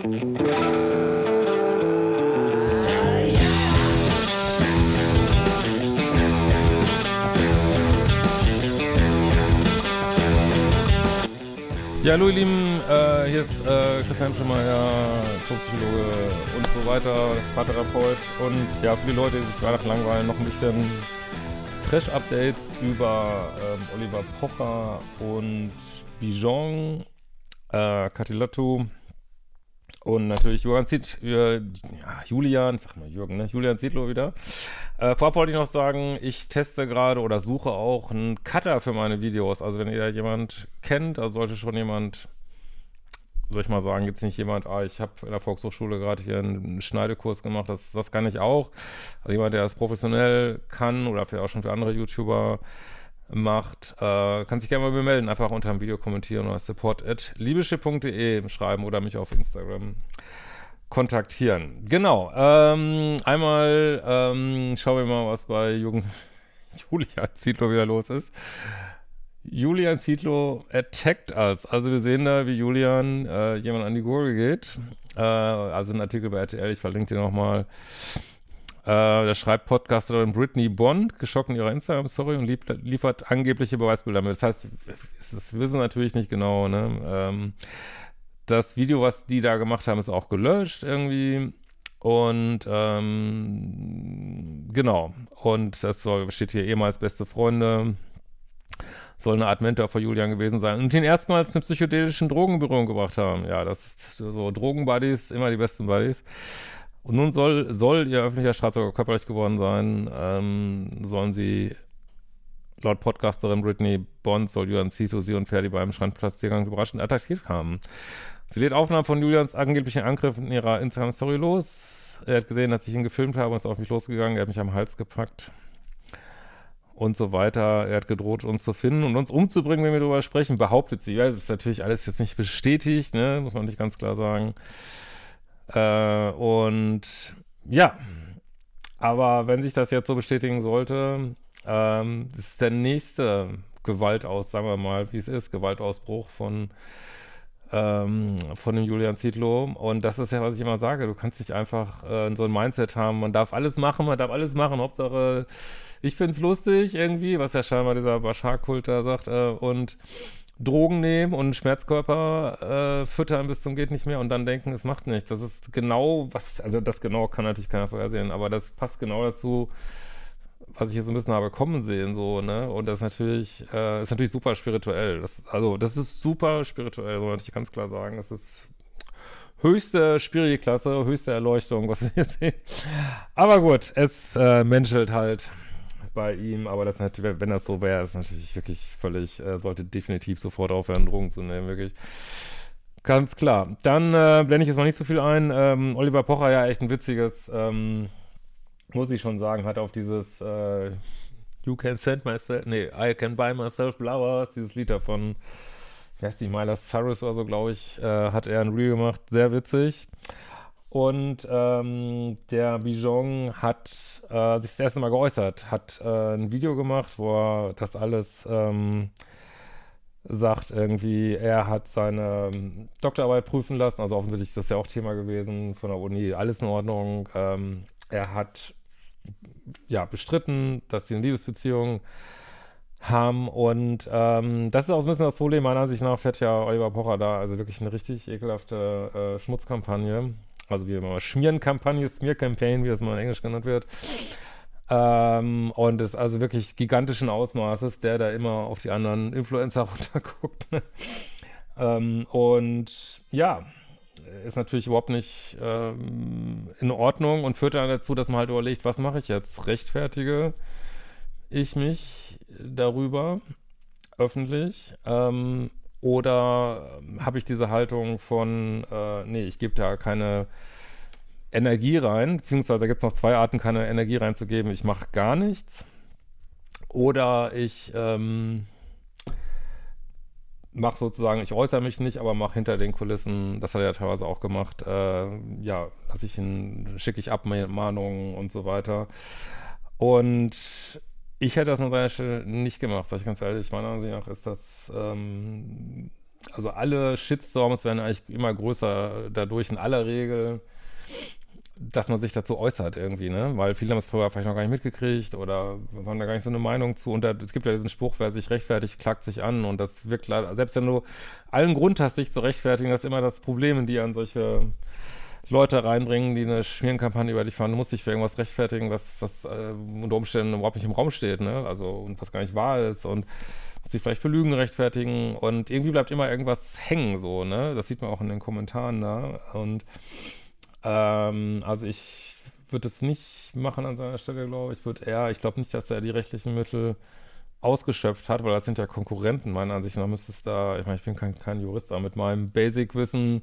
Ja, hallo ihr Lieben, äh, hier ist äh, Christian Schemeier, Psychologe und so weiter, Paartherapeut. Und ja, für die Leute, die sich Weihnachten langweilen, noch ein bisschen Trash-Updates über ähm, Oliver Pocher und Bijon, äh, Katilatu und natürlich Julian, Ziet, äh, ja, Julian, sag mal Jürgen, ne? Julian Zietlow wieder. Äh, vorab wollte ich noch sagen, ich teste gerade oder suche auch einen Cutter für meine Videos. Also wenn ihr da jemand kennt, also sollte schon jemand, soll ich mal sagen, jetzt nicht jemand, ah, ich habe in der Volkshochschule gerade hier einen Schneidekurs gemacht, das, das kann ich auch. Also jemand, der das professionell kann oder vielleicht auch schon für andere YouTuber macht, äh, kann sich gerne mal melden, einfach unter dem Video kommentieren oder support at liebeschiff.de schreiben oder mich auf Instagram kontaktieren. Genau, ähm, einmal ähm, schauen wir mal, was bei Jugend Julian Zietlow wieder los ist. Julian Zietlow attacked us. Also wir sehen da, wie Julian äh, jemand an die Gurgel geht. Äh, also ein Artikel bei RTL, ich verlinke den nochmal. Äh, da schreibt Podcasterin Brittany Bond, geschockt in ihrer Instagram-Story und lief, liefert angebliche Beweisbilder mit. Das heißt, das wissen natürlich nicht genau, ne? Ähm, das Video, was die da gemacht haben, ist auch gelöscht irgendwie. Und ähm, genau. Und das soll, steht hier ehemals beste Freunde. Soll eine Art Mentor für Julian gewesen sein. Und ihn erstmals mit psychedelischen Drogenberührung gebracht haben. Ja, das ist so Drogenbuddies, immer die besten Buddies. Und nun soll, soll ihr öffentlicher sogar körperlich geworden sein. Ähm, sollen sie laut Podcasterin Britney Bond soll Julian Zito sie und Ferdi beim Strandplatziergang überraschend attackiert haben. Sie lädt Aufnahmen von Julians angeblichen Angriff in ihrer Instagram-Story los. Er hat gesehen, dass ich ihn gefilmt habe und ist auf mich losgegangen. Er hat mich am Hals gepackt und so weiter. Er hat gedroht, uns zu finden und uns umzubringen, wenn wir darüber sprechen, behauptet sie. Ja, es ist natürlich alles jetzt nicht bestätigt, ne? muss man nicht ganz klar sagen. Äh, und ja, aber wenn sich das jetzt so bestätigen sollte, ähm, ist der nächste Gewaltaus, sagen wir mal, wie es ist, Gewaltausbruch von ähm, von dem Julian Zietlow. Und das ist ja, was ich immer sage. Du kannst nicht einfach äh, so ein Mindset haben. Man darf alles machen, man darf alles machen. Hauptsache, ich finde es lustig irgendwie, was ja scheinbar dieser Bashar-Kult da sagt. Äh, und Drogen nehmen und Schmerzkörper äh, füttern bis zum geht nicht mehr und dann denken, es macht nichts. Das ist genau was, also das genau kann natürlich keiner vorhersehen, aber das passt genau dazu, was ich jetzt ein bisschen habe kommen sehen, so, ne? Und das ist natürlich, äh, ist natürlich super spirituell. Das, also, das ist super spirituell, so möchte ich ganz klar sagen. Das ist höchste Spiri-Klasse, höchste Erleuchtung, was wir hier sehen. Aber gut, es äh, menschelt halt bei ihm, aber das natürlich, wenn das so wäre, ist natürlich wirklich völlig, äh, sollte definitiv sofort aufhören, Drogen zu nehmen, wirklich. Ganz klar. Dann äh, blende ich jetzt mal nicht so viel ein. Ähm, Oliver Pocher, ja, echt ein witziges, ähm, muss ich schon sagen, hat auf dieses äh, You can send myself, nee, I can buy myself flowers, dieses Lied davon, wie heißt die, Myla Cyrus oder so, glaube ich, äh, hat er ein Reel gemacht, sehr witzig. Und ähm, der Bijon hat äh, sich das erste Mal geäußert, hat äh, ein Video gemacht, wo er das alles ähm, sagt, irgendwie, er hat seine ähm, Doktorarbeit prüfen lassen, also offensichtlich ist das ja auch Thema gewesen von der Uni, alles in Ordnung. Ähm, er hat ja bestritten, dass sie eine Liebesbeziehung haben. Und ähm, das ist auch ein bisschen das Problem, meiner Ansicht nach fährt ja Oliver Pocher da also wirklich eine richtig ekelhafte äh, Schmutzkampagne also wie immer Schmierenkampagne, Smear-Campaign, wie das mal in Englisch genannt wird. Ähm, und ist also wirklich gigantischen Ausmaßes, der da immer auf die anderen Influencer runterguckt. Ne? Ähm, und ja, ist natürlich überhaupt nicht ähm, in Ordnung und führt dann dazu, dass man halt überlegt, was mache ich jetzt? Rechtfertige ich mich darüber öffentlich? Ähm, Oder ähm, habe ich diese Haltung von, äh, nee, ich gebe da keine Energie rein, beziehungsweise gibt es noch zwei Arten, keine Energie reinzugeben. Ich mache gar nichts. Oder ich ähm, mache sozusagen, ich äußere mich nicht, aber mache hinter den Kulissen, das hat er ja teilweise auch gemacht, äh, ja, lasse ich ihn, schicke ich Abmahnungen und so weiter. Und ich hätte das an seiner Stelle nicht gemacht, sag ich ganz ehrlich. Meiner Ansicht nach ist das, ähm, also alle Shitstorms werden eigentlich immer größer dadurch in aller Regel dass man sich dazu äußert irgendwie, ne? Weil viele haben es vorher vielleicht noch gar nicht mitgekriegt oder haben da gar nicht so eine Meinung zu. Und da, es gibt ja diesen Spruch, wer sich rechtfertigt, klagt sich an. Und das wirkt leider, selbst wenn du allen Grund hast, sich zu rechtfertigen, das ist immer das Problem, die an solche Leute reinbringen, die eine Schmierenkampagne über dich fahren. Du musst dich für irgendwas rechtfertigen, was, was äh, unter Umständen überhaupt nicht im Raum steht, ne? Also, und was gar nicht wahr ist. Und musst dich vielleicht für Lügen rechtfertigen. Und irgendwie bleibt immer irgendwas hängen, so, ne? Das sieht man auch in den Kommentaren da. Und ähm, also ich würde es nicht machen an seiner Stelle, glaube ich. Würde eher, ich glaube nicht, dass er die rechtlichen Mittel ausgeschöpft hat, weil das sind ja Konkurrenten, meiner Ansicht nach müsste es da, ich meine, ich bin kein, kein Jurist, aber mit meinem Basic-Wissen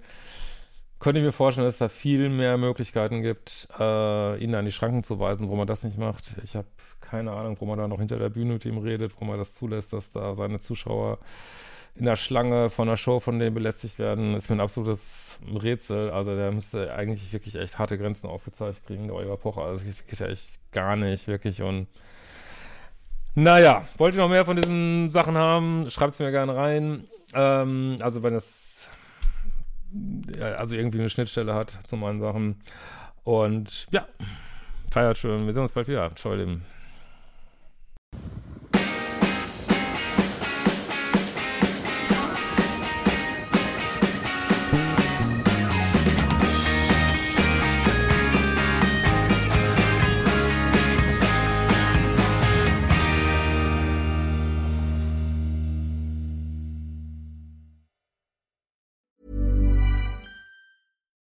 könnte ich mir vorstellen, dass es da viel mehr Möglichkeiten gibt, äh, ihn an die Schranken zu weisen, wo man das nicht macht. Ich habe keine Ahnung, wo man da noch hinter der Bühne mit ihm redet, wo man das zulässt, dass da seine Zuschauer in der Schlange von der Show von denen belästigt werden, ist mir ein absolutes Rätsel. Also der müsste eigentlich wirklich echt harte Grenzen aufgezeigt kriegen, der Oliver Pocher. Also das geht ja echt gar nicht, wirklich. Und naja, wollt ihr noch mehr von diesen Sachen haben? Schreibt es mir gerne rein. Ähm, also wenn ja, also irgendwie eine Schnittstelle hat zu meinen Sachen. Und ja, feiert schön. Wir sehen uns bald wieder. Ciao, Lieben.